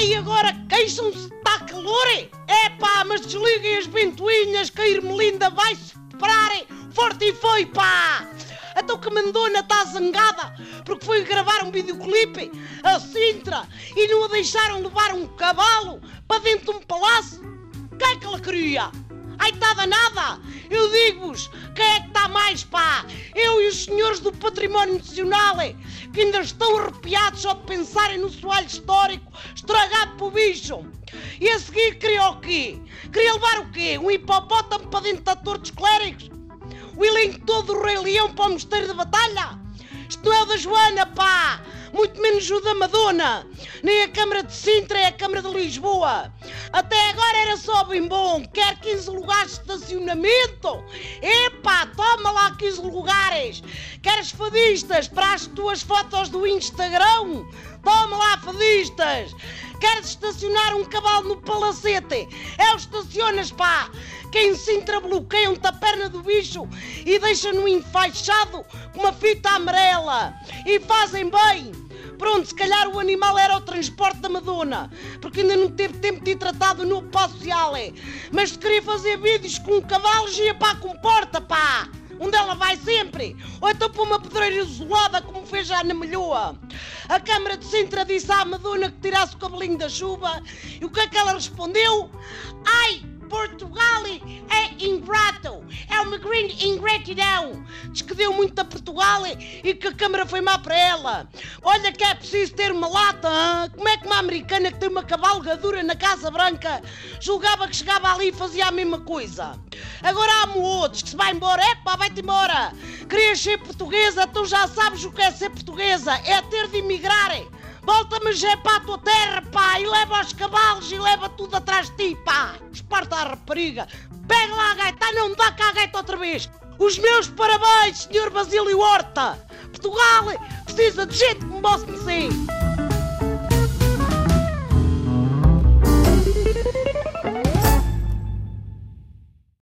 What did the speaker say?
Ai, agora queixam-se, está calor! É pá, mas desliguem as ventoinhas que a Irmelinda vai superar! É. Forte e foi, pá! Então que Mandona está zangada porque foi gravar um videoclipe a Sintra e não a deixaram levar um cavalo para dentro de um palácio? O que é que ela queria? Ai, está danada! Eu digo-vos, quem é que está mais, pá? Eu e os senhores do património nacional é que ainda estão arrepiados só de pensarem no soalho histórico estragado pelo bicho. E a seguir queria o quê? Queria levar o quê? Um hipopótamo para dentro da torre dos clérigos? O elenco todo do Rei Leão para o mosteiro de batalha? Isto não é o da Joana, pá! Muito menos o da Madonna! Nem a Câmara de Sintra é a Câmara de Lisboa! Até agora era só bem bom! Quer 15 lugares de estacionamento? Epá, toma lá 15 lugares! Queres fadistas para as tuas fotos do Instagram? Toma lá, fadistas! Queres estacionar um cavalo no palacete? É o estacionas, pá! Quem Sintra bloqueiam-te a perna do bicho e deixa-no enfaixado com uma fita amarela. E fazem bem. Pronto, se calhar o animal era o transporte da Madonna, porque ainda não teve tempo de ir tratado no social. Mas se queria fazer vídeos com cavalos, ia para a comporta, pá! Onde ela vai sempre! Ou então para uma pedreira isolada, como fez já na Melhoa. A Câmara de Sintra disse à Madonna que tirasse o cabelinho da chuva. E o que é que ela respondeu? Ai! Portugal é ingrato, grande ingratidão. Diz que deu muito a Portugal e que a Câmara foi má para ela. Olha que é preciso ter uma lata, hein? como é que uma americana que tem uma cavalgadura na Casa Branca julgava que chegava ali e fazia a mesma coisa? Agora há outros que se vai embora, é pá, vai-te embora. Querias ser portuguesa, tu já sabes o que é ser portuguesa, é ter de emigrar. Volta-me já para a tua terra, pá, e leva os cavalos e leva tudo atrás de ti, pá. Esparta a rapariga. Pega lá a gaita, não dá cá a gaita outra vez. Os meus parabéns, senhor Basílio Horta. Portugal precisa de gente como você.